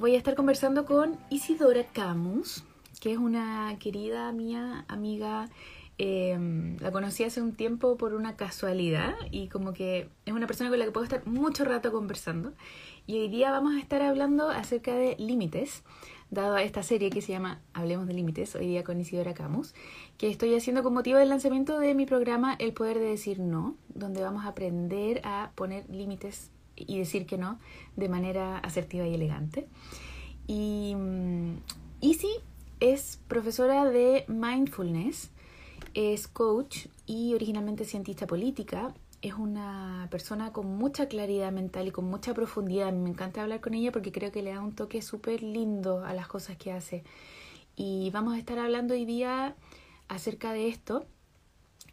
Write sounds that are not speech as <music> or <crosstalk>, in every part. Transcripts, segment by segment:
voy a estar conversando con Isidora Camus, que es una querida mía, amiga. Em, la conocí hace un tiempo por una casualidad y como que es una persona con la que puedo estar mucho rato conversando. Y hoy día vamos a estar hablando acerca de límites, dado a esta serie que se llama Hablemos de Límites, hoy día con Isidora Camus, que estoy haciendo con motivo del lanzamiento de mi programa El Poder de Decir No, donde vamos a aprender a poner límites y decir que no de manera asertiva y elegante. Y um, Isi es profesora de mindfulness, es coach y originalmente cientista política. Es una persona con mucha claridad mental y con mucha profundidad. Me encanta hablar con ella porque creo que le da un toque súper lindo a las cosas que hace. Y vamos a estar hablando hoy día acerca de esto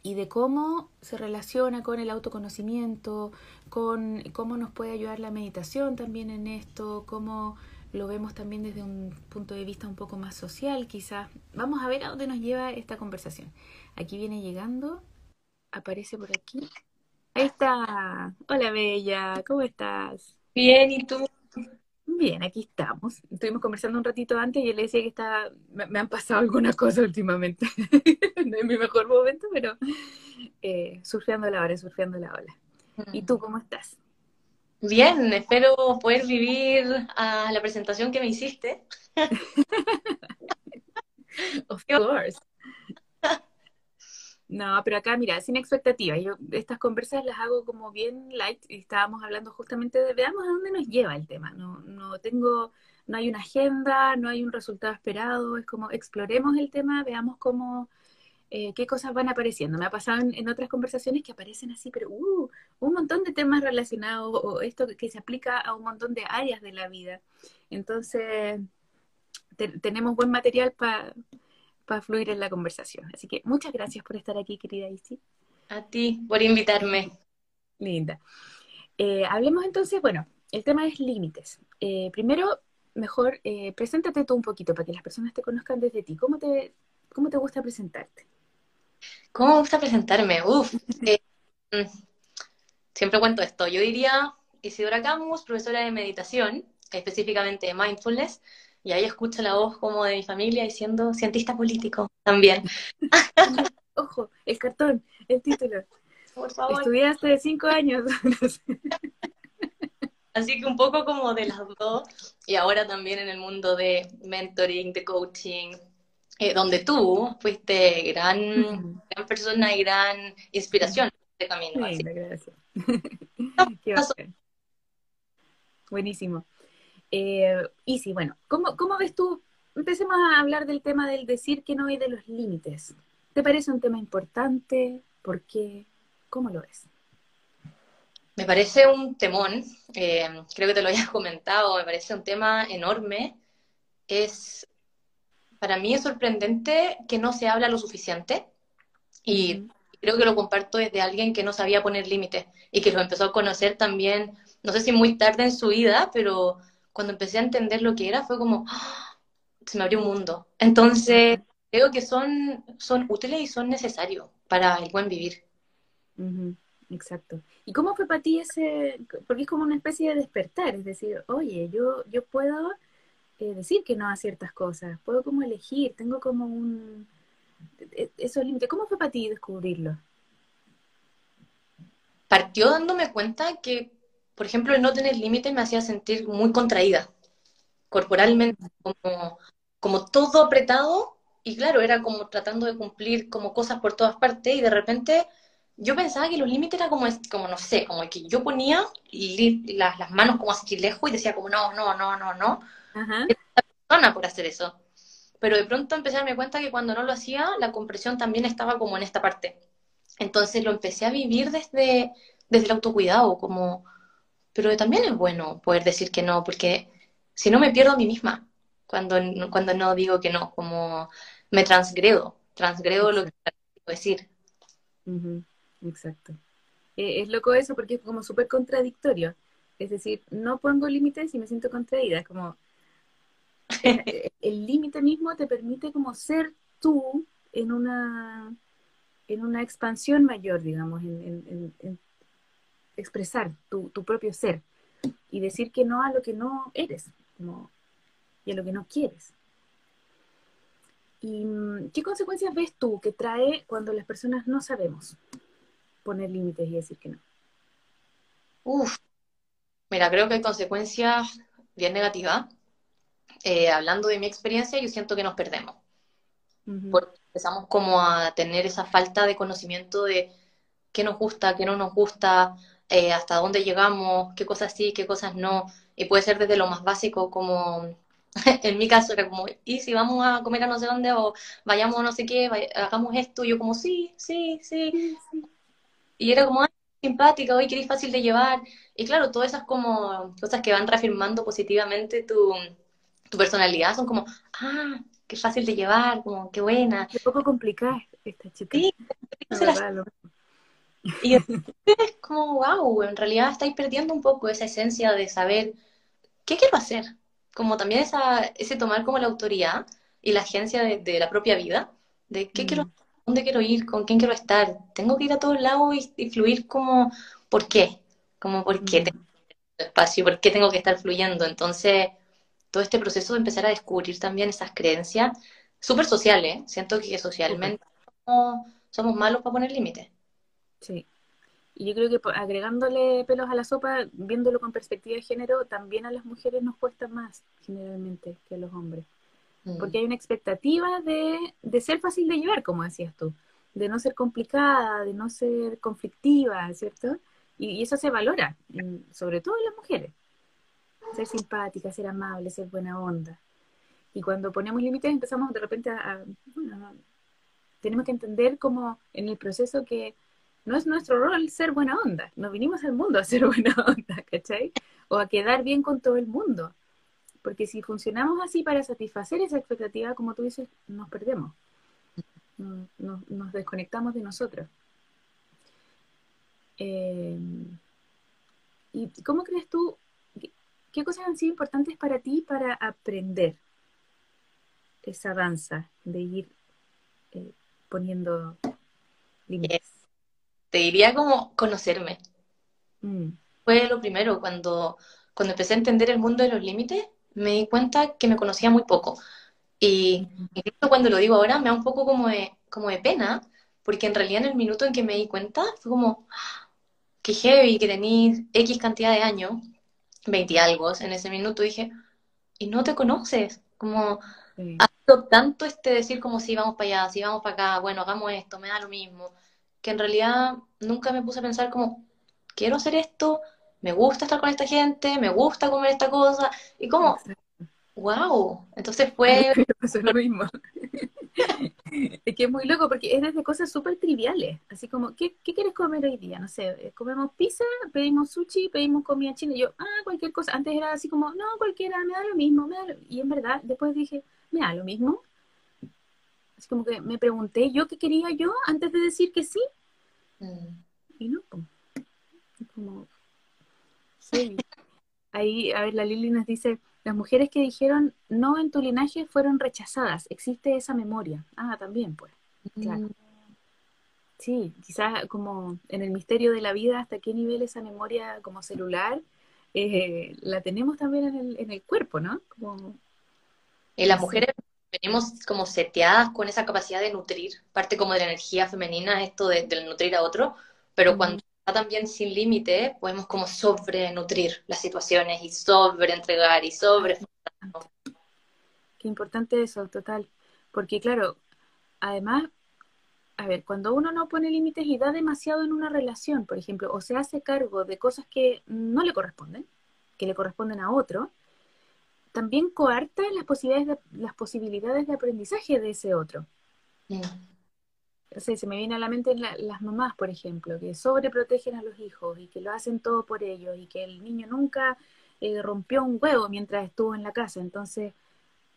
y de cómo se relaciona con el autoconocimiento, con cómo nos puede ayudar la meditación también en esto, cómo lo vemos también desde un punto de vista un poco más social quizás. Vamos a ver a dónde nos lleva esta conversación. Aquí viene llegando, aparece por aquí. Ahí está. Hola Bella, ¿cómo estás? Bien, ¿y tú? Bien, aquí estamos. Estuvimos conversando un ratito antes y él decía que está, me, han pasado algunas <laughs> cosas últimamente. <laughs> no es mi mejor momento, pero eh, surfeando la ola, surfeando la ola. ¿Y tú cómo estás? Bien, espero poder vivir a la presentación que me hiciste. <laughs> of course. No, pero acá, mira, sin expectativas. Yo estas conversas las hago como bien light y estábamos hablando justamente de veamos a dónde nos lleva el tema. No, no tengo, no hay una agenda, no hay un resultado esperado. Es como exploremos el tema, veamos cómo, eh, qué cosas van apareciendo. Me ha pasado en, otras conversaciones que aparecen así, pero uh, un montón de temas relacionados o esto que, se aplica a un montón de áreas de la vida. Entonces, tenemos buen material para para fluir en la conversación. Así que muchas gracias por estar aquí, querida Isi. A ti, por invitarme. Linda. Eh, hablemos entonces, bueno, el tema es límites. Eh, primero, mejor, eh, preséntate tú un poquito para que las personas te conozcan desde ti. ¿Cómo te, cómo te gusta presentarte? ¿Cómo me gusta presentarme? Uf, mm, siempre cuento esto. Yo diría Isidora Camus, profesora de meditación, específicamente de mindfulness, y ahí escucho la voz como de mi familia diciendo cientista político también. <laughs> Ojo, el cartón, el título. Por favor. Estudiaste cinco años. <laughs> Así que un poco como de las dos, y ahora también en el mundo de mentoring, de coaching, eh, donde tú fuiste gran, gran persona y gran inspiración de camino. Sí, gracias. <laughs> Buenísimo. Eh, y sí, bueno, ¿cómo, ¿cómo ves tú? Empecemos a hablar del tema del decir que no y de los límites. ¿Te parece un tema importante? ¿Por qué? ¿Cómo lo ves? Me parece un temón, eh, creo que te lo hayas <laughs> comentado, me parece un tema enorme. Es, para mí es sorprendente que no se habla lo suficiente y creo que lo comparto desde alguien que no sabía poner límites y que lo empezó a conocer también, no sé si muy tarde en su vida, pero cuando empecé a entender lo que era, fue como, ¡ah! se me abrió un mundo. Entonces, creo que son, son útiles y son necesarios para el buen vivir. Exacto. ¿Y cómo fue para ti ese, porque es como una especie de despertar, es decir, oye, yo, yo puedo eh, decir que no a ciertas cosas, puedo como elegir, tengo como un, e, esos límites. ¿Cómo fue para ti descubrirlo? Partió dándome cuenta que por ejemplo, el no tener límites me hacía sentir muy contraída, corporalmente, como, como todo apretado, y claro, era como tratando de cumplir como cosas por todas partes, y de repente yo pensaba que los límites eran como, como no sé, como que yo ponía las, las manos como así lejos y decía como, no, no, no, no, no. Ajá. persona por hacer eso. Pero de pronto empecé a darme cuenta que cuando no lo hacía, la compresión también estaba como en esta parte. Entonces lo empecé a vivir desde, desde el autocuidado, como pero también es bueno poder decir que no, porque si no me pierdo a mí misma cuando, cuando no digo que no, como me transgredo, transgredo lo que quiero decir. Exacto. Eh, es loco eso porque es como súper contradictorio. Es decir, no pongo límites y me siento contraída. Es como <laughs> eh, el límite mismo te permite como ser tú en una en una expansión mayor, digamos, en, en, expresar tu, propio ser y decir que no a lo que no eres. como, y a lo que no quieres. ¿Y mm, qué consecuencias ves tú que trae cuando las personas no sabemos poner límites y decir que no? Uf, mira, creo que hay consecuencias bien negativas. Eh, hablando de mi experiencia, yo siento que nos perdemos. Porque empezamos como a tener esa falta de conocimiento de qué nos gusta, qué no nos gusta, eh, hasta dónde llegamos, qué cosas sí, qué cosas no. Y puede ser desde lo más básico, como <laughs> en mi caso era como, ¿y si vamos a comer a no sé dónde o vayamos a no sé qué, hagamos esto? Y yo como, sí, sí, sí. Y era como, ah, simpática, hoy que fácil de llevar. Y claro, todas esas como cosas que van reafirmando positivamente tu, tu personalidad son como, ah, qué fácil de llevar, como, qué buena. Qué poco complicada esta chica. Sí, y es como, wow, en realidad estáis perdiendo un poco esa esencia de saber qué quiero hacer. Como también esa, ese tomar como la autoridad y la agencia de, la propia vida, de qué quiero, mm. dónde quiero ir, con quién quiero estar. Tengo que ir a todos lados y, fluir como, ¿por qué? Como, ¿por qué mm. tengo espacio? ¿Por qué tengo que estar fluyendo? Entonces, todo este proceso de empezar a descubrir también esas creencias, súper sociales, ¿eh? siento que socialmente somos malos para poner límites. Sí. Y yo creo que agregándole pelos a la sopa, viéndolo con perspectiva de género, también a las mujeres nos cuesta más generalmente que a los hombres. Mm. Porque hay una expectativa de, de, ser fácil de llevar, como decías tú, de no ser complicada, de no ser conflictiva, ¿cierto? Y, eso se valora, sobre todo en las mujeres. Ser simpática, ser amable, ser buena onda. Y cuando ponemos límites empezamos de repente a, bueno, tenemos que entender como en el proceso que no es nuestro rol ser buena onda. No vinimos al mundo a ser <laughs> buena onda, ¿cachai? O a quedar bien con todo el mundo. Porque si funcionamos así para satisfacer esa expectativa, como tú dices, nos perdemos. Nos, desconectamos de nosotros. Eh, ¿Y cómo crees tú, qué cosas han sido importantes para ti para aprender esa danza de ir eh, poniendo límites? Te diría como conocerme. Mm. Fue lo primero, cuando, cuando empecé a entender el mundo de los límites, me di cuenta que me conocía muy poco. Y incluso cuando lo digo ahora me da un poco como de, como de pena, porque en realidad en el minuto en que me di cuenta fue como, ah, que heavy, que tenéis X cantidad de años, 20 y algo, en ese minuto dije, y no te conoces, como ha sido tanto este decir como si vamos para allá, si vamos para acá, bueno, hagamos esto, me da lo mismo que en realidad nunca me puse a pensar como, quiero hacer esto, me gusta estar con esta gente, me gusta comer esta cosa, y como, wow, entonces fue... <laughs> lo mismo. <laughs> es que es muy loco porque es desde cosas súper triviales, así como, ¿qué, ¿qué, quieres comer hoy día? No sé, eh, comemos pizza, pedimos sushi, pedimos comida china, y yo, ah, cualquier cosa, antes era así como, no, cualquiera, me da lo mismo, me da y en verdad después dije, me da lo mismo, Como que me pregunté yo qué quería yo antes de decir que sí. Mm. Y no, como, sí. Ahí, a ver, la Lili nos dice, las mujeres que dijeron no en tu linaje fueron rechazadas. Existe esa memoria. Ah, también, pues. Claro. Mm. Sí, quizás como en el misterio de la vida, hasta qué nivel esa memoria como celular eh, la tenemos también en el, en el cuerpo, ¿no? Como, y las mujeres venimos como seteadas con esa capacidad de nutrir, parte como de la energía femenina, esto de, nutrir a otro, pero cuando está también sin límite, podemos como sobrenutrir las situaciones y sobreentregar y sobre... Qué importante eso, total. Porque claro, además, a ver, cuando uno no pone límites y da demasiado en una relación, por ejemplo, o se hace cargo de cosas que no le corresponden, que le corresponden a otro, también coarta las posibilidades de, las posibilidades de aprendizaje de ese otro. se me viene a la mente las mamás, por ejemplo, que sobreprotegen a los hijos y que lo hacen todo por ellos y que el niño nunca eh, rompió un huevo mientras estuvo en la casa, entonces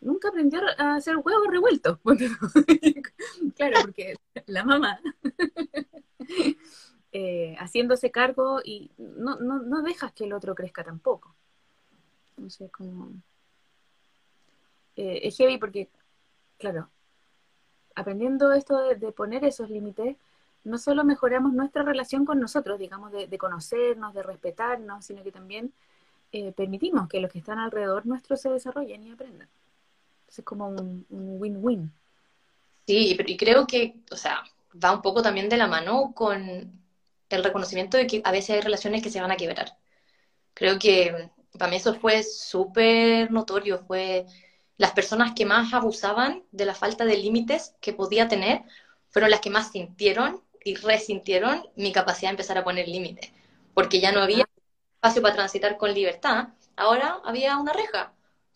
nunca aprendió a hacer huevos revueltos. <laughs> claro, porque la mamá <laughs> eh, haciéndose cargo y no, no, no dejas que el otro crezca tampoco. No sé cómo eh, es heavy porque, claro, aprendiendo esto de, poner esos límites, no solo mejoramos nuestra relación con nosotros, digamos, de, conocernos, de respetarnos, sino que también eh, permitimos que los que están alrededor nuestro se desarrollen y aprendan. es como un win-win. Sí, y creo que, o sea, va un poco también de la mano con el reconocimiento de que a veces hay relaciones que se van a quebrar. Creo que para mí eso fue súper notorio, fue las personas que más abusaban de la falta de límites que podía tener, fueron las que más sintieron y resintieron mi capacidad de empezar a poner límites, porque ya no había espacio para transitar con libertad, ahora había una reja,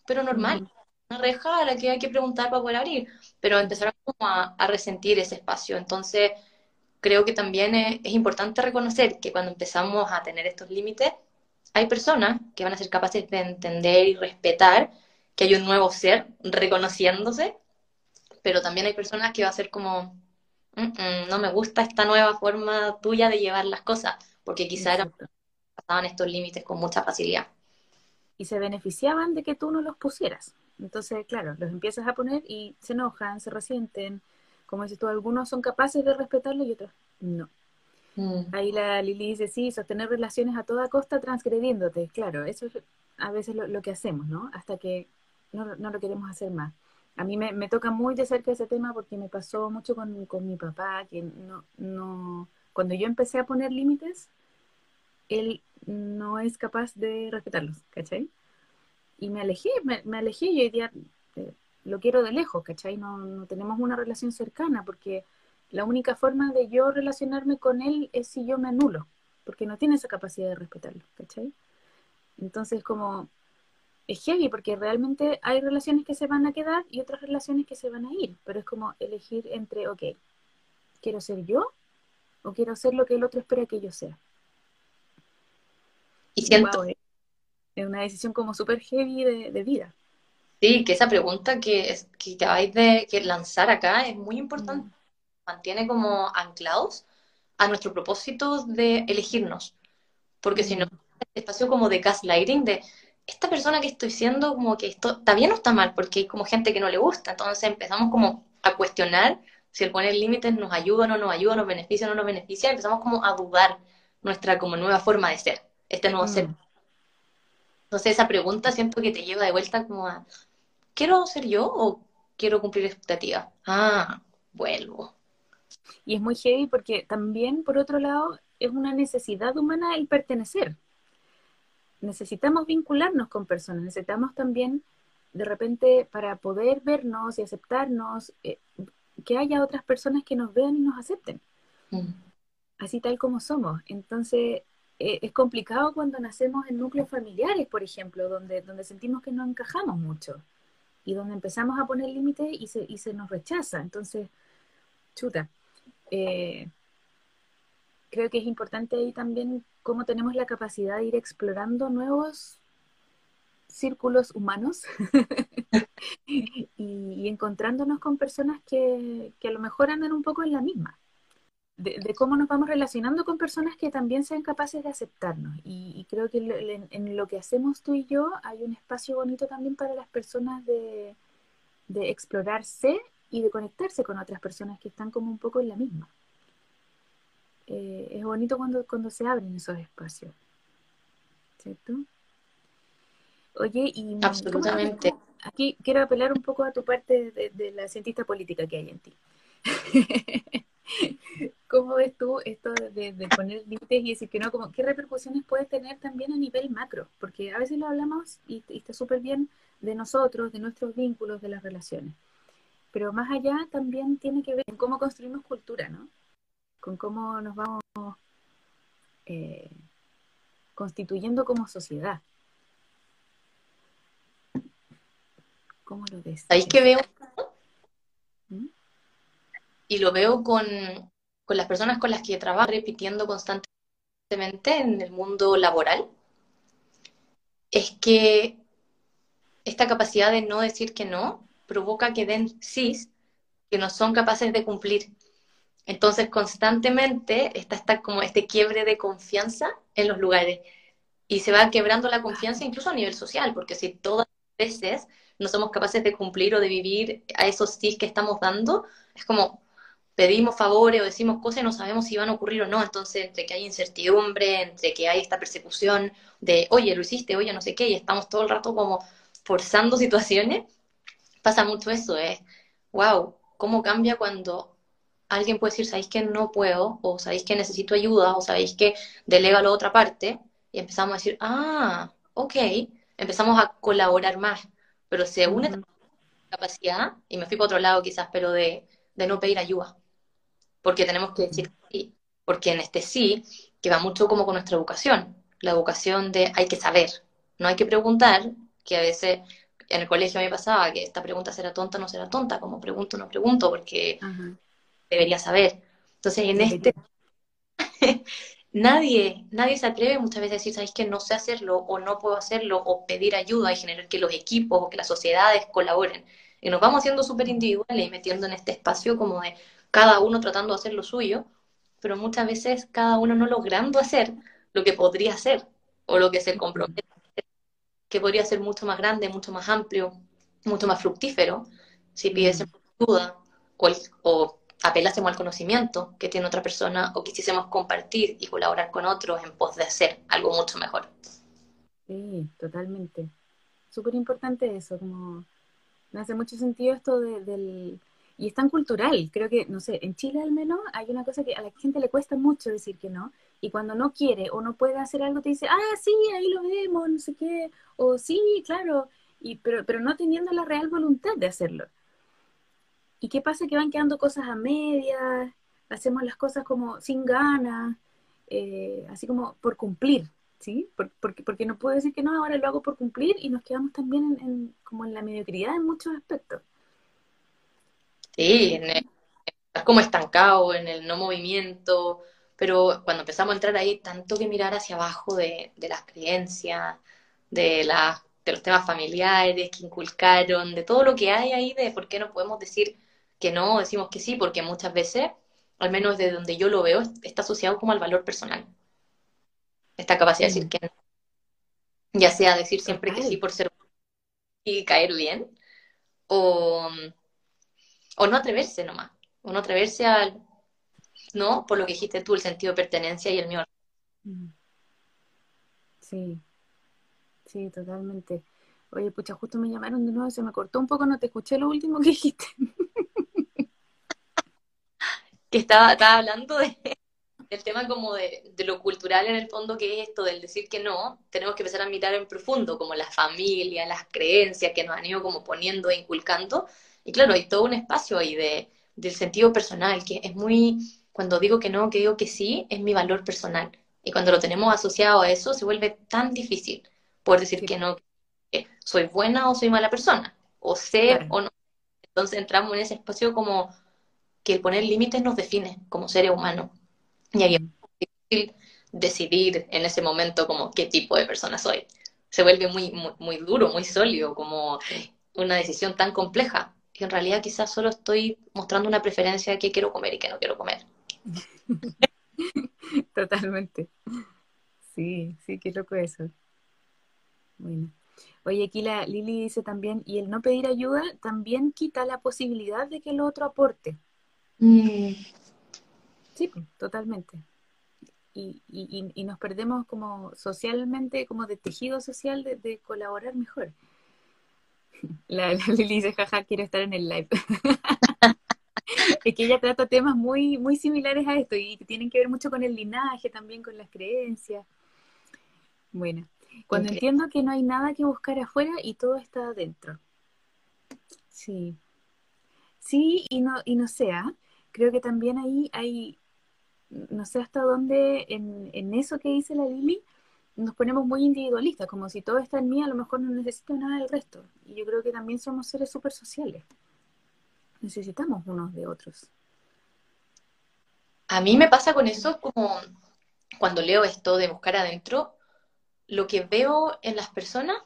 pero normal, una reja a la que hay que preguntar para poder abrir, pero empezaron como a, resentir ese espacio, entonces creo que también es, es importante reconocer que cuando empezamos a tener estos límites, hay personas que van a ser capaces de entender y respetar que hay un nuevo ser reconociéndose, pero también hay personas que va a ser como, no me gusta esta nueva forma tuya de llevar las cosas, porque quizá eran, pasaban estos límites con mucha facilidad. Y se beneficiaban de que tú no los pusieras. Entonces, claro, los empiezas a poner y se enojan, se resienten. Como dices tú, algunos son capaces de respetarlo y otros no. Mm. Ahí la Lili dice, sí, sostener relaciones a toda costa transgrediéndote. Claro, eso es a veces lo, que hacemos, ¿no? Hasta que no, no, lo queremos hacer más. A mí me, me, toca muy de cerca ese tema porque me pasó mucho con, con mi papá, que no, no, cuando yo empecé a poner límites, él no es capaz de respetarlos, ¿cachai? Y me alejé, me, me alejé y hoy día eh, lo quiero de lejos, ¿cachai? No, no tenemos una relación cercana porque la única forma de yo relacionarme con él es si yo me anulo, porque no tiene esa capacidad de respetarlo, ¿cachai? Entonces, como es heavy porque realmente hay relaciones que se van a quedar y otras relaciones que se van a ir, pero es como elegir entre, ok, ¿quiero ser yo o quiero ser lo que el otro espera que yo sea? Y siento... es una decisión como súper heavy de, vida. Sí, que esa pregunta que, es, que acabáis de lanzar acá es muy importante. Mm. Mantiene como anclados a nuestro propósito de elegirnos. Porque si no, mm. este espacio como de gaslighting, de esta persona que estoy siendo, como que esto está bien o está mal, porque hay como gente que no le gusta, entonces empezamos como a cuestionar si el poner límites nos ayuda o no nos ayuda, nos beneficia o no nos beneficia, empezamos como a dudar nuestra como nueva forma de ser, este nuevo ser. Mm. Entonces esa pregunta siento que te lleva de vuelta como a, ¿quiero ser yo o quiero cumplir expectativas? Ah, vuelvo. Y es muy heavy porque también, por otro lado, es una necesidad humana el pertenecer necesitamos vincularnos con personas, necesitamos también, de repente, para poder vernos y aceptarnos, eh, que haya otras personas que nos vean y nos acepten, mm. así tal como somos. Entonces, eh, es complicado cuando nacemos en núcleos familiares, por ejemplo, donde, donde sentimos que no encajamos mucho y donde empezamos a poner límites y se, y se nos rechaza. Entonces, chuta. Eh, creo que es importante ahí también cómo tenemos la capacidad de ir explorando nuevos círculos humanos <laughs> y, encontrándonos con personas que, a lo mejor andan un poco en la misma. De, cómo nos vamos relacionando con personas que también sean capaces de aceptarnos. Y, creo que en, lo que hacemos tú y yo hay un espacio bonito también para las personas de, explorarse y de conectarse con otras personas que están como un poco en la misma. Eh, es bonito cuando, cuando se abren esos espacios. ¿Cierto? Oye, y... Absolutamente. Aquí quiero apelar un poco a tu parte de, la cientista política que hay en ti. <laughs> ¿Cómo ves tú esto de, poner límites y decir que no? Como, ¿Qué repercusiones puede tener también a nivel macro? Porque a veces lo hablamos y, y está súper bien de nosotros, de nuestros vínculos, de las relaciones. Pero más allá también tiene que ver en cómo construimos cultura, ¿no? Con cómo nos vamos eh, constituyendo como sociedad. ¿Cómo lo ves? ¿Sabéis que veo? ¿Mm? Y lo veo con, con las personas con las que trabajo repitiendo constantemente en el mundo laboral. Es que esta capacidad de no decir que no provoca que den sí que no son capaces de cumplir. Entonces, constantemente está, está como este quiebre de confianza en los lugares y se va quebrando la confianza incluso a nivel social, porque si todas las veces no somos capaces de cumplir o de vivir a esos sí que estamos dando, es como, pedimos favores o decimos cosas y no sabemos si van a ocurrir o no. Entonces, entre que hay incertidumbre, entre que hay esta persecución de, oye, lo hiciste, oye, no sé qué, y estamos todo el rato como forzando <laughs> situaciones, pasa mucho eso, es, wow, ¿cómo cambia cuando alguien puede decir, sabéis que no puedo, o sabéis que necesito ayuda, o sabéis que delega a la otra parte, y empezamos a decir, ah, ok, empezamos a colaborar más, pero se une la capacidad, y me fui para otro lado quizás, pero de, de no pedir ayuda. Porque tenemos que decir sí, porque en este sí, que va mucho como con nuestra educación, la educación de hay que saber, no hay que preguntar, que a veces en el colegio me pasaba que esta pregunta será tonta o no será tonta, como pregunto o no pregunto, porque debería saber. Entonces, en este, <laughs> nadie, nadie se atreve muchas veces a decir, ¿sabéis que no sé hacerlo o no puedo hacerlo o pedir ayuda y generar que los equipos o que las sociedades colaboren? Y nos vamos haciendo súper individuales y metiendo en este espacio como de, cada uno tratando de hacer lo suyo, pero muchas veces cada uno no logrando hacer lo que podría hacer o lo que se compromete que podría ser mucho más grande, mucho más amplio, mucho más fructífero, si pidiésemos ayuda o, o apelásemos al conocimiento que tiene otra persona o quisiésemos compartir y colaborar con otros en pos de hacer algo mucho mejor. Sí, totalmente. Súper importante eso, como me hace mucho sentido esto del y es tan cultural, creo que, no sé, en Chile al menos hay una cosa que a la gente le cuesta mucho decir que no, y cuando no quiere o no puede hacer algo te dice, ah, sí, ahí lo vemos, no sé qué, o sí, claro, y, pero, pero no teniendo la real voluntad de hacerlo. ¿Y qué pasa? Que van quedando cosas a medias, hacemos las cosas como sin ganas, eh, así como por cumplir, ¿sí? porque, porque no puedo decir que no, ahora lo hago por cumplir y nos quedamos también en, como en la mediocridad en muchos aspectos. Sí, en el, como estancado, en el no movimiento, pero cuando empezamos a entrar ahí, tanto que mirar hacia abajo de, las creencias, de, la, de los temas familiares que inculcaron, de todo lo que hay ahí, de por qué no podemos decir que no, decimos que sí, porque muchas veces, al menos de donde yo lo veo, está asociado como al valor personal. Esta capacidad de decir mm. que no. Ya sea decir siempre que sí por ser y caer bien, o o no atreverse nomás, o no atreverse al, ¿no? Por lo que dijiste tú, el sentido de pertenencia y el mío. Mm. Sí, sí, totalmente. Oye, pucha, justo me llamaron de nuevo, se me cortó un poco, no te escuché lo último que dijiste. <laughs> que estaba, estaba hablando de, del tema como de, de, lo cultural en el fondo, que es esto del decir que no, tenemos que empezar a mirar en profundo, como la familia, las creencias que nos han ido como poniendo e inculcando, y claro, hay todo un espacio ahí de, del sentido personal, que es muy, cuando digo que no, que digo que sí, es mi valor personal. Y cuando lo tenemos asociado a eso, se vuelve tan difícil poder decir que no, que soy buena o soy mala persona, o ser o no. Entonces entramos en ese espacio como que el poner límites nos define como seres humanos. Y ahí es difícil decidir en ese momento como qué tipo de persona soy. Se vuelve muy, muy, muy duro, muy sólido, como una decisión tan compleja que en realidad quizás solo estoy mostrando una preferencia de qué quiero comer y qué no quiero comer. <laughs> Totalmente. Sí, sí, qué loco eso. Bueno. Oye, aquí la Lili dice también, y el no pedir ayuda también quita la posibilidad de que el otro aporte. Mm. Sí, totalmente. Y, y, y, nos perdemos como socialmente, como de tejido social, de colaborar mejor. <laughs> La, Lili dice, jaja, quiero estar en el live. <laughs> es que ella trata temas muy, muy similares a esto y que tienen que ver mucho con el linaje, también con las creencias. Bueno, cuando entiendo que no hay nada que buscar afuera y todo está adentro. Sí. Sí, y no, y no sea. Creo que también ahí hay, no sé hasta dónde en, en eso que dice la Lili, nos ponemos muy individualistas, como si todo está en mí, a lo mejor no necesito nada del resto. Y yo creo que también somos seres súper sociales. Necesitamos unos de otros. A mí me pasa con eso como cuando leo esto de buscar adentro, lo que veo en las personas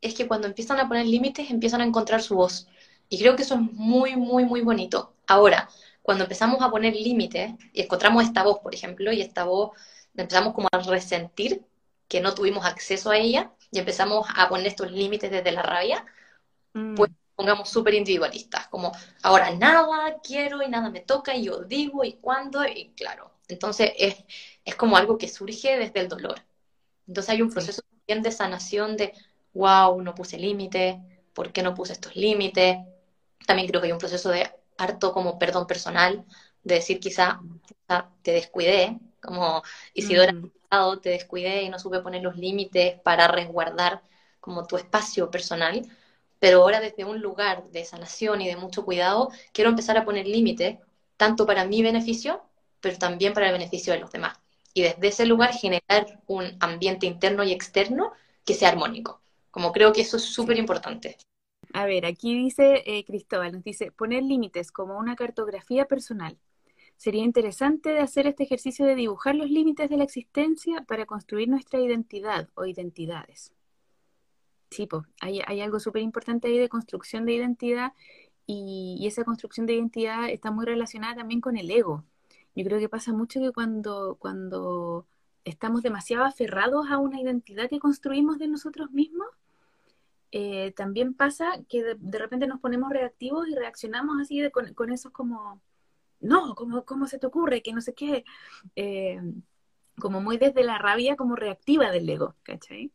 es que cuando empiezan a poner límites empiezan a encontrar su voz. Y creo que eso es muy, muy, muy bonito. Ahora, cuando empezamos a poner límites y encontramos esta voz, por ejemplo, y esta voz empezamos como a resentir, que no tuvimos acceso a ella y empezamos a poner estos límites desde la rabia, mm. pues pongamos súper individualistas, como ahora nada quiero y nada me toca y yo digo y cuándo, y claro, entonces es, es como algo que surge desde el dolor. Entonces hay un proceso también de sanación de, wow, no puse límite, ¿por qué no puse estos límites? También creo que hay un proceso de harto como perdón personal, de decir quizá, te descuidé, como Isidora, mm. te descuidé y no supe poner los límites para resguardar como tu espacio personal, pero ahora desde un lugar de sanación y de mucho cuidado, quiero empezar a poner límites, tanto para mi beneficio, pero también para el beneficio de los demás. Y desde ese lugar generar un ambiente interno y externo que sea armónico. Como creo que eso es súper importante. A ver, aquí dice eh, Cristóbal, nos dice, poner límites como una cartografía personal. Sería interesante hacer este ejercicio de dibujar los límites de la existencia para construir nuestra identidad o identidades. Sí, pues, hay, algo súper importante ahí de construcción de identidad y, y, esa construcción de identidad está muy relacionada también con el ego. Yo creo que pasa mucho que cuando, cuando estamos demasiado aferrados a una identidad que construimos de nosotros mismos, eh, también pasa que de, repente nos ponemos reactivos y reaccionamos así con, con, esos como, no, ¿cómo, ¿cómo, se te ocurre? Que no sé qué. Eh, como muy desde la rabia como reactiva del ego, ¿cachai?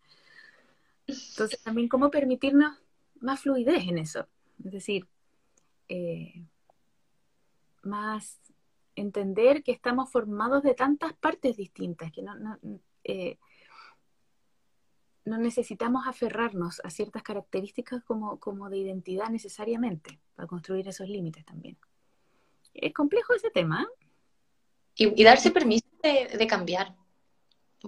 Entonces también cómo permitirnos más fluidez en eso. Es decir, eh, más entender que estamos formados de tantas partes distintas, que no, no, eh, no necesitamos aferrarnos a ciertas características como, como, de identidad necesariamente para construir esos límites también. Es complejo ese tema. Y, darse permiso de, cambiar,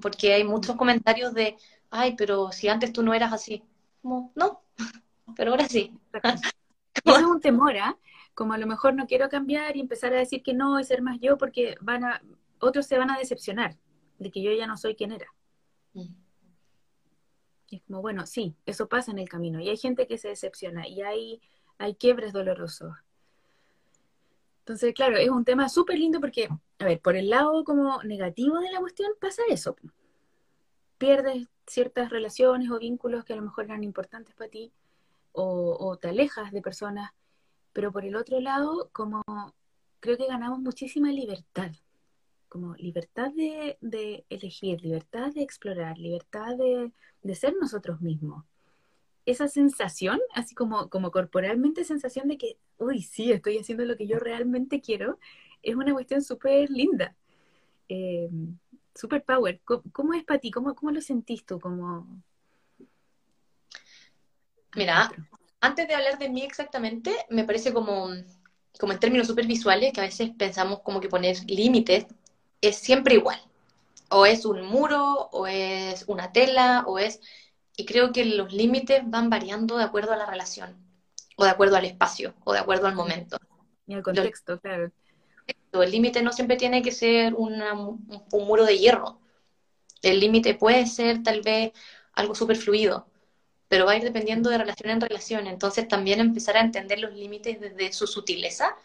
porque hay muchos comentarios de, ay, pero si antes tú no eras así. Como, no, pero ahora sí. <laughs> es un temor, ¿ah? como a lo mejor no quiero cambiar y empezar a decir que no y ser más yo porque van a, otros se van a decepcionar de que yo ya no soy quien era. Mm. Y es como, bueno, sí, eso pasa en el camino y hay gente que se decepciona y hay, hay quiebres dolorosos. Entonces, claro, es un tema súper lindo porque, a ver, por el lado como negativo de la cuestión pasa eso. Pierdes ciertas relaciones o vínculos que a lo mejor eran importantes para ti o, o te alejas de personas pero por el otro lado, como creo que ganamos muchísima libertad, como libertad de, elegir, libertad de explorar, libertad de, ser nosotros mismos. Esa sensación, así como, como corporalmente, sensación de que, uy, sí, estoy haciendo lo que yo realmente quiero, es una cuestión súper linda. Eh, super power. ¿Cómo, es para ti? ¿Cómo, ¿Cómo lo sentís tú? Como... Mira, antes de hablar de mí exactamente, me parece como, como en términos súper visuales, que a veces pensamos como que poner límites es siempre igual. O es un muro, o es una tela, o es... Y creo que los límites van variando de acuerdo a la relación, o de acuerdo al espacio, o de acuerdo al momento. Y al contexto, claro. El límite no siempre tiene que ser un muro de hierro. El límite puede ser tal vez algo súper fluido pero va a ir dependiendo de relación en relación. Entonces también empezar a entender los límites desde su sutileza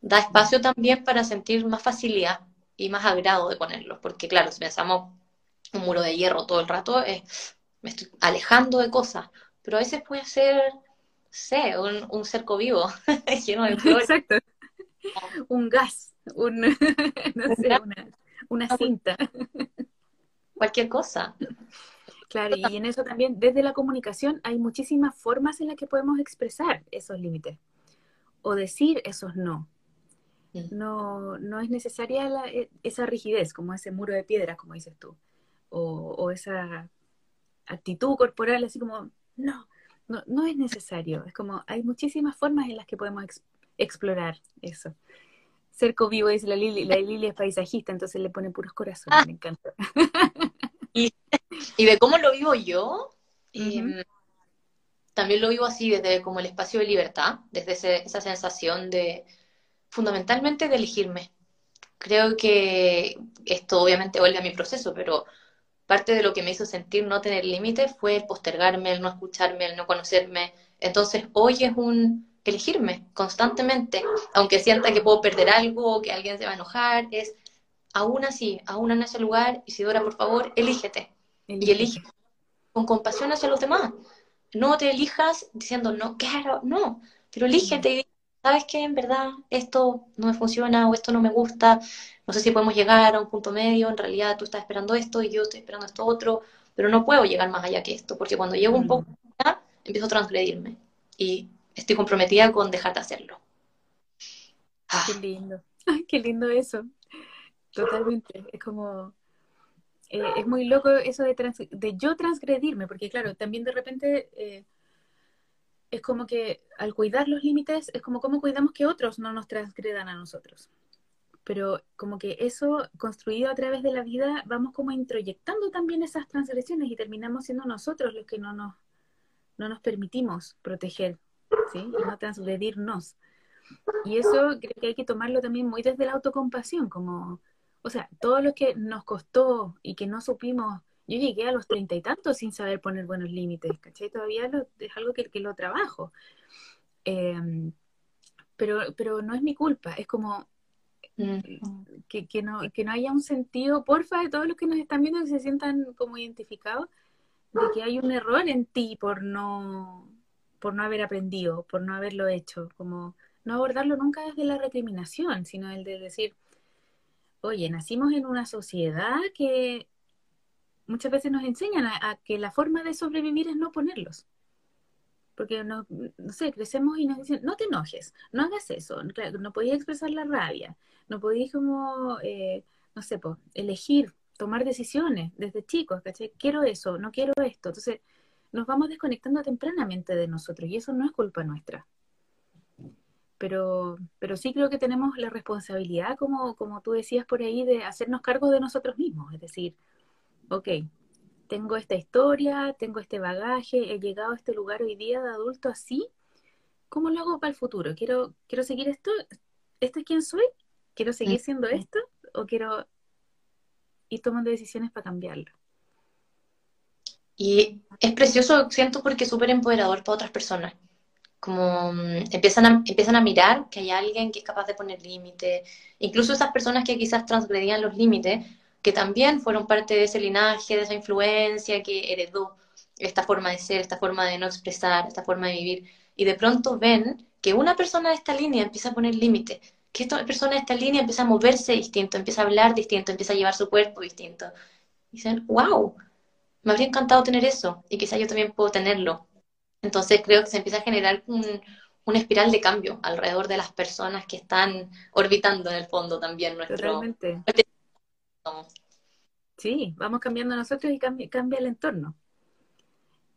da espacio también para sentir más facilidad y más agrado de ponerlos, porque claro, si pensamos un muro de hierro todo el rato, me estoy alejando de cosas, pero a veces puede ser, sé, un, un cerco vivo <laughs> lleno de flores. Exacto. <laughs> Un gas, un, <laughs> no sé, una, una cinta. Cualquier cosa. Claro, y en eso también, desde la comunicación, hay muchísimas formas en las que podemos expresar esos límites o decir esos no. No, no es necesaria e, esa rigidez, como ese muro de piedra, como dices tú, o, esa actitud corporal, así como, no, no, no es necesario. Es como, hay muchísimas formas en las que podemos explorar eso. Cerco vivo, dice la Lili, la Lili es paisajista, entonces le pone puros corazones, ah. me encanta. <laughs> Y, de cómo lo vivo yo, mm, también lo vivo así desde como el espacio de libertad, desde esa sensación de, fundamentalmente, de elegirme. Creo que esto obviamente vuelve a mi proceso, pero parte de lo que me hizo sentir no tener límites fue postergarme, el no escucharme, el no conocerme. Entonces hoy es un elegirme constantemente, aunque sienta que puedo perder algo, que alguien se va a enojar, es aún así, aún en ese lugar, Isidora, por favor, elígete. Y elige con compasión hacia los demás. no te elijas diciendo, no quiero, no, pero elígete y sabes que en verdad esto no me funciona o esto no me gusta, no sé si podemos llegar a un punto medio, en realidad tú estás esperando esto y yo estoy esperando esto otro, pero no puedo llegar más allá que esto, porque cuando llego un mm. poco allá, empiezo a transgredirme y estoy comprometida con dejar de hacerlo. Ah. Qué lindo. <laughs> Ay, qué lindo eso. Totalmente. Es como, eh, es muy loco eso de, de yo transgredirme, porque claro, también de repente eh, es como que al cuidar los límites, es como cómo cuidamos que otros no nos transgredan a nosotros. Pero como que eso construido a través de la vida, vamos como introyectando también esas transgresiones y terminamos siendo nosotros los que no nos, no nos permitimos proteger, ¿sí? Y no transgredirnos. Y eso creo que hay que tomarlo también muy desde la autocompasión, como o sea, todo lo que nos costó y que no supimos, yo llegué a los treinta y tantos sin saber poner buenos límites, ¿cachai? Todavía es algo que, que lo trabajo. Em, pero, pero no es mi culpa, es como mm. que, que, no, que no haya un sentido, porfa, de todos los que nos están viendo que se sientan como identificados, de que hay un error en ti por no, por no haber aprendido, por no haberlo hecho, como no abordarlo nunca desde la recriminación, sino el de decir, oye, nacimos en una sociedad que muchas veces nos enseñan a, que la forma de sobrevivir es no ponerlos. Porque, no, no, sé, crecemos y nos dicen, no te enojes, no hagas eso. No podías expresar la rabia, no podías como, eh, no sé, elegir, tomar decisiones desde chicos, ¿cachai? Quiero eso, no quiero esto. Entonces, nos vamos desconectando tempranamente de nosotros y eso no es culpa nuestra pero, pero sí creo que tenemos la responsabilidad, como, como tú decías por ahí, de hacernos cargo de nosotros mismos. Es decir, ok, tengo esta historia, tengo este bagaje, he llegado a este lugar hoy día de adulto así, ¿cómo lo hago para el futuro? ¿Quiero, quiero seguir esto? ¿Esto es quién soy? ¿Quiero seguir siendo esto? ¿O quiero ir tomando decisiones para cambiarlo? Y es precioso, siento, porque es súper empoderador para otras personas como mm, empiezan a, empiezan a mirar que hay alguien que es capaz de poner límites, incluso esas personas que quizás transgredían los límites, que también fueron parte de ese linaje, de esa influencia que heredó esta forma de ser, esta forma de no expresar, esta forma de vivir, y de pronto ven que una persona de esta línea empieza a poner límites, que esta persona de esta línea empieza a moverse distinto, empieza a hablar distinto, empieza a llevar su cuerpo distinto. Y dicen, wow, me habría encantado tener eso, y quizás yo también puedo tenerlo. Entonces creo que se empieza a generar un, una espiral de cambio alrededor de las personas que están orbitando en el fondo también nuestro... Totalmente. Sí, vamos cambiando nosotros y cambia, cambia el entorno.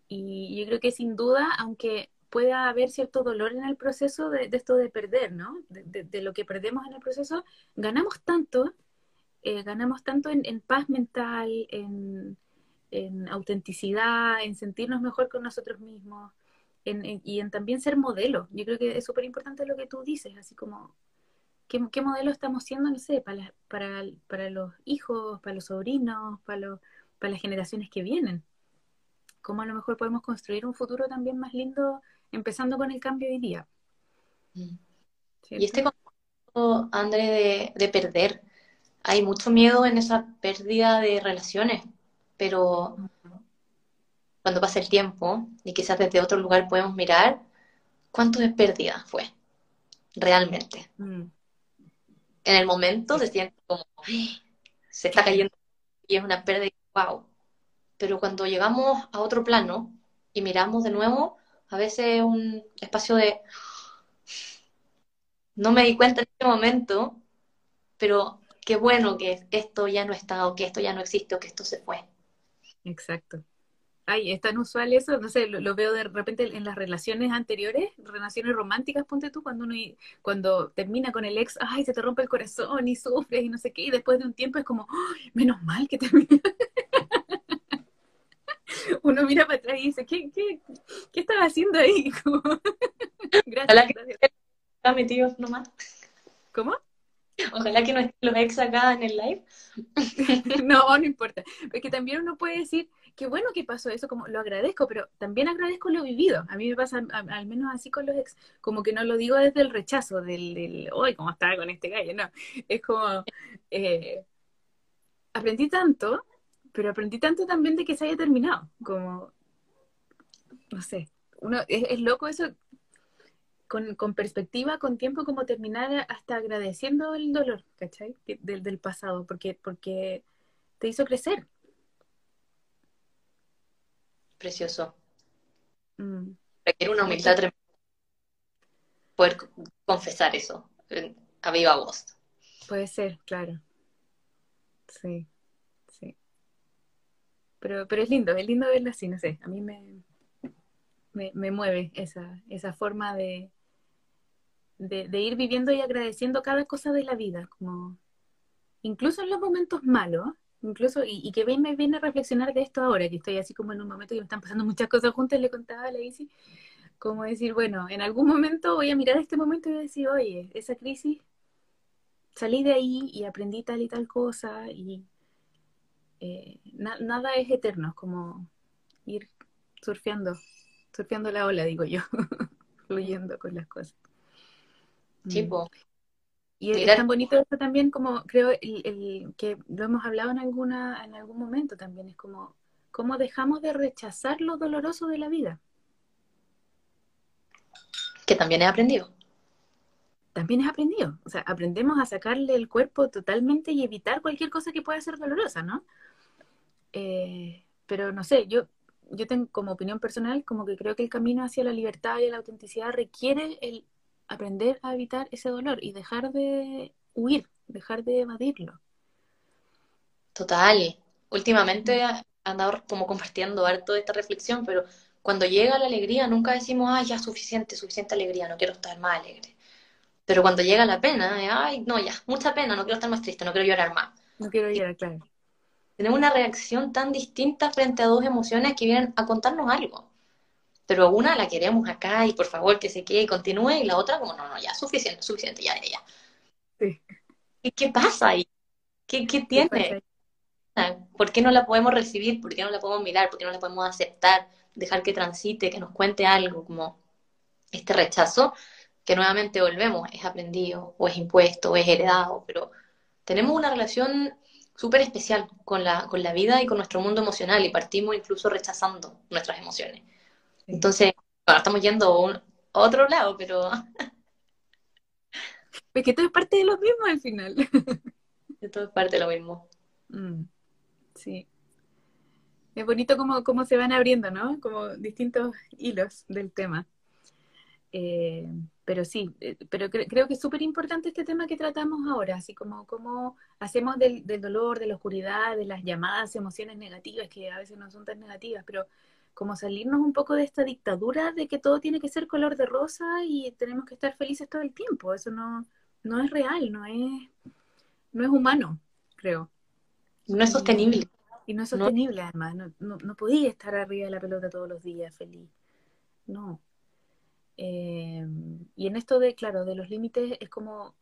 Y yo creo que sin duda, aunque pueda haber cierto dolor en el proceso de, esto de perder, ¿no? De, lo que perdemos en el proceso, ganamos tanto, eh, ganamos tanto en, paz mental, en, en autenticidad, en sentirnos mejor con nosotros mismos y en también ser modelo. Yo creo que es súper importante lo que tú dices, así como, ¿qué, modelo estamos siendo, no sé, para, para, para los hijos, para los sobrinos, para, para las generaciones que vienen? ¿Cómo a lo mejor podemos construir un futuro también más lindo empezando con el cambio hoy día? Mm. Y este concepto, André, de, de perder, hay mucho miedo en esa pérdida de relaciones pero cuando pasa el tiempo y quizás desde otro lugar podemos mirar cuánto de pérdida fue realmente. Mm. En el momento se siente como se está cayendo y es una pérdida, wow. Pero cuando llegamos a otro plano y miramos de nuevo, a veces un espacio de no me di cuenta en ese momento, pero qué bueno que esto ya no está o que esto ya no existe o que esto se fue. Exacto. Ay, es tan usual eso, no sé, lo, veo de repente en las relaciones anteriores, relaciones románticas, ponte tú, cuando uno cuando termina con el ex, ay, se te rompe el corazón y sufres y no sé qué, y después de un tiempo es como, menos mal que terminó. <laughs> uno mira para atrás y dice, ¿qué, qué, qué estaba haciendo ahí? <laughs> gracias. Está metido nomás. ¿Cómo? Ojalá que no estén los ex acá en el live. <laughs> no, no importa. Porque también uno puede decir, qué bueno que pasó eso, como lo agradezco, pero también agradezco lo vivido. A mí me pasa al menos así con los ex, como que no lo digo desde el rechazo, del, del hoy, ¿cómo estaba con este gallo? No, es como, eh, aprendí tanto, pero aprendí tanto también de que se haya terminado, como no sé, uno, es, loco eso, con, con, perspectiva, con tiempo, como terminar hasta agradeciendo el dolor, ¿cachai? Del, del pasado, porque, porque te hizo crecer. Precioso. Mm. Requiere una humildad tremenda poder confesar eso a viva voz. Puede ser, claro. Sí, sí. Pero, pero es lindo, es lindo verlo así, no sé, a mí me, me, mueve esa, esa forma de, de, ir viviendo y agradeciendo cada cosa de la vida, como incluso en los momentos malos, incluso, y, que me viene a reflexionar de esto ahora, que estoy así como en un momento que me están pasando muchas cosas juntas, le contaba a la Isi, como decir, bueno, en algún momento voy a mirar este momento y decir, oye, esa crisis, salí de ahí y aprendí tal y tal cosa, y eh, nada es eterno, como ir surfeando, surfeando la ola, digo yo, <laughs> fluyendo con las cosas. Tipo. Y es, tan bonito esto también como creo el, que lo hemos hablado en alguna en algún momento también es como cómo dejamos de rechazar lo doloroso de la vida. Que también he aprendido. También he aprendido. O sea, aprendemos a sacarle el cuerpo totalmente y evitar cualquier cosa que pueda ser dolorosa, ¿no? Eh, pero no sé, yo, yo tengo como opinión personal, como que creo que el camino hacia la libertad y la autenticidad requiere el aprender a evitar ese dolor y dejar de huir, dejar de evadirlo. Total. Últimamente andado como compartiendo harto de esta reflexión, pero cuando llega la alegría nunca decimos, ay, ya suficiente, suficiente alegría, no quiero estar más alegre. Pero cuando llega la pena, ay, no, ya, mucha pena, no quiero estar más triste, no quiero llorar más. No quiero llorar, claro. Tenemos una reacción tan distinta frente a dos emociones que vienen a contarnos algo pero una la queremos acá y por favor que se quede y continúe, y la otra como, no, no, ya, suficiente, suficiente, ya, ya, Sí. ¿Y qué pasa ahí? ¿Qué, qué tiene? ¿Por qué no la podemos recibir? ¿Por qué no la podemos mirar? ¿Por qué no la podemos aceptar? Dejar que transite, que nos cuente algo, como este rechazo, que nuevamente volvemos, es aprendido, o es impuesto, o es heredado, pero tenemos una relación súper especial con la, con la vida y con nuestro mundo emocional y partimos incluso rechazando nuestras emociones. Entonces, ahora estamos yendo a, otro lado, pero... <laughs> Es que todo es parte de lo mismo al final. todo es parte de lo mismo. <laughs> Mm, sí. Es bonito cómo, cómo se van abriendo, ¿no? Como distintos hilos del tema. Eh, pero sí, eh, pero creo que es súper importante este tema que tratamos ahora, así como cómo hacemos del, del, dolor, de la oscuridad, de las llamadas emociones negativas, que a veces no son tan negativas, pero como salirnos un poco de esta dictadura de que todo tiene que ser color de rosa y tenemos que estar felices todo el tiempo. Eso no, no es real, no es, no es humano, creo. No es sostenible. Y no es sostenible, además. No, no, podía estar arriba de la pelota todos los días feliz. No. Eh, y en esto de, claro, de los límites es como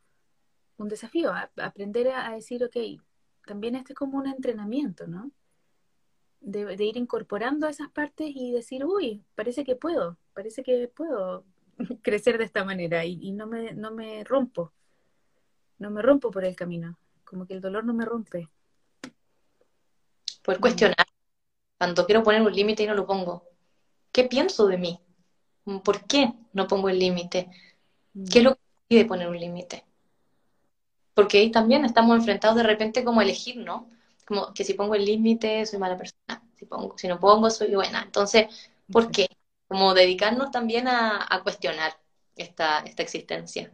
un desafío, aprender a, a, decir, ok, también este es como un entrenamiento, ¿no? De, ir incorporando esas partes y decir, uy, parece que puedo, parece que puedo <laughs> crecer de esta manera y, no, me, no me rompo, no me rompo por el camino, como que el dolor no me rompe. Poder cuestionar, cuando quiero poner un límite y no lo pongo, ¿qué pienso de mí? ¿Por qué no pongo el límite? ¿Qué es lo que pide poner un límite? Porque ahí también estamos enfrentados de repente como a elegir, ¿no? Como que si pongo el límite soy mala persona, si, pongo, si no pongo soy buena. Entonces, ¿por qué? Como dedicarnos también a, cuestionar esta, esta existencia.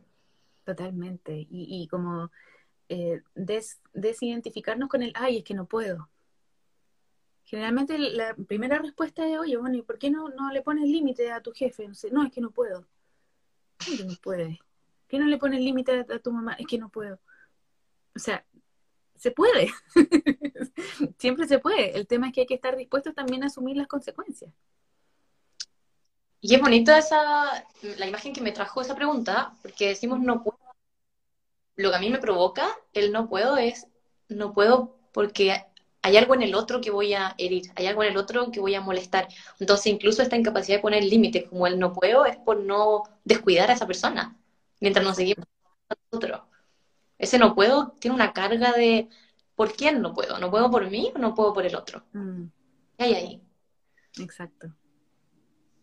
Totalmente. Y, y como eh, des, desidentificarnos con el, ay, es que no puedo. Generalmente la primera respuesta es, oye, bueno, ¿y por qué no, no le pones límite a tu jefe? No, sé, no, es que no puedo. ¿Cómo que no puedes? ¿Por qué no le pones límite a tu mamá? Es que no puedo. O sea, se puede. <laughs> Siempre se puede. El tema es que hay que estar dispuestos también a asumir las consecuencias. Y es bonito esa, la imagen que me trajo esa pregunta, porque decimos no puedo. Lo que a mí me provoca el no puedo es no puedo porque hay algo en el otro que voy a herir, hay algo en el otro que voy a molestar. Entonces, incluso esta incapacidad de poner límites, como el no puedo, es por no descuidar a esa persona, mientras nos seguimos a nosotros. Ese no puedo tiene una carga de ¿por quién no puedo? ¿No puedo por mí o no puedo por el otro? Mm. ¿Qué hay ahí? Exacto.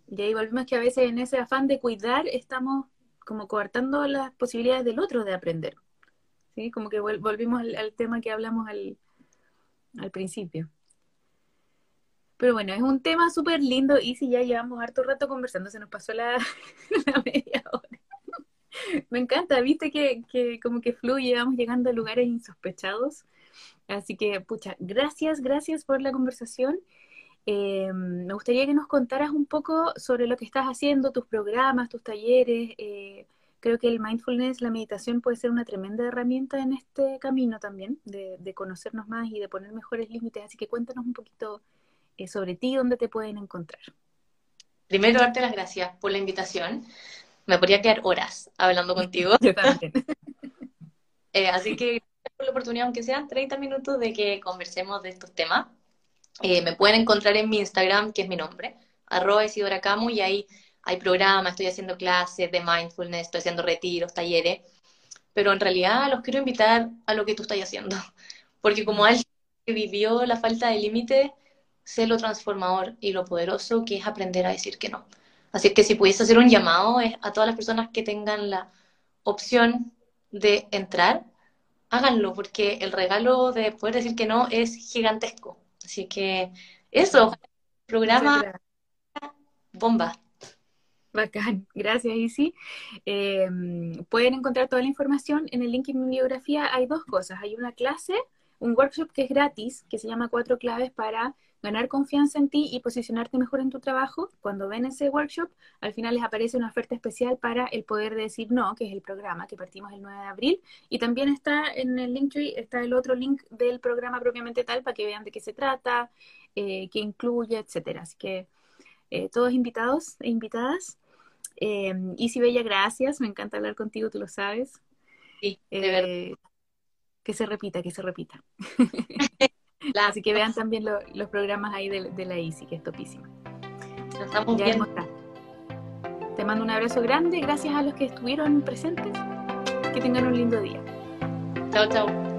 Y ahí volvemos que a veces en ese afán de cuidar estamos como coartando las posibilidades del otro de aprender. ¿Sí? Como que volvimos al, tema que hablamos al, al principio. Pero bueno, es un tema súper lindo y si ya llevamos harto rato conversando, se nos pasó la, <laughs> media hora. <laughs> Me encanta, viste que, como que fluye, vamos llegando a lugares insospechados. Así que, pucha, gracias, gracias por la conversación. Eh, me gustaría que nos contaras un poco sobre lo que estás haciendo, tus programas, tus talleres. Eh, creo que el mindfulness, la meditación puede ser una tremenda herramienta en este camino también, de, conocernos más y de poner mejores límites. Así que cuéntanos un poquito eh, sobre ti, dónde te pueden encontrar. Primero, darte las gracias por la invitación. Me podría quedar horas hablando contigo. <laughs> Yo también. <laughs> así que por la oportunidad, aunque sean 30 minutos, de que conversemos de estos temas. Eh, me pueden encontrar en mi Instagram, que es mi nombre, arroba Isidora Camu, y ahí hay programas, estoy haciendo clases de mindfulness, estoy haciendo retiros, talleres, pero en realidad los quiero invitar a lo que tú estás haciendo, <laughs> porque como alguien que vivió la falta de límite, sé lo transformador y lo poderoso que es aprender a decir que no. Así que si pudiese hacer un llamado es a todas las personas que tengan la opción de entrar, háganlo, porque el regalo de poder decir que no es gigantesco. Así que eso, programa bomba. Bacán, gracias Isi. Em, pueden encontrar toda la información en el link en mi biografía. Hay dos cosas. Hay una clase, un workshop que es gratis, que se llama Cuatro claves para ganar confianza en ti y posicionarte mejor en tu trabajo, cuando ven ese workshop, al final les aparece una oferta especial para el poder decir no, que es el programa que partimos el 9 de abril. Y también está en el Linktree, está el otro link del programa propiamente tal para que vean de qué se trata, eh, qué incluye, etcétera. Así que eh, todos invitados e invitadas. Eh, y si Bella, gracias. Me encanta hablar contigo, tú lo sabes. Sí, de verdad. Que se repita, que se repita. <laughs> Así que vean también los programas ahí de, la ICI, que es topísima. estamos ya Te mando un abrazo grande, gracias a los que estuvieron presentes. Que tengan un lindo día. Chao, chao.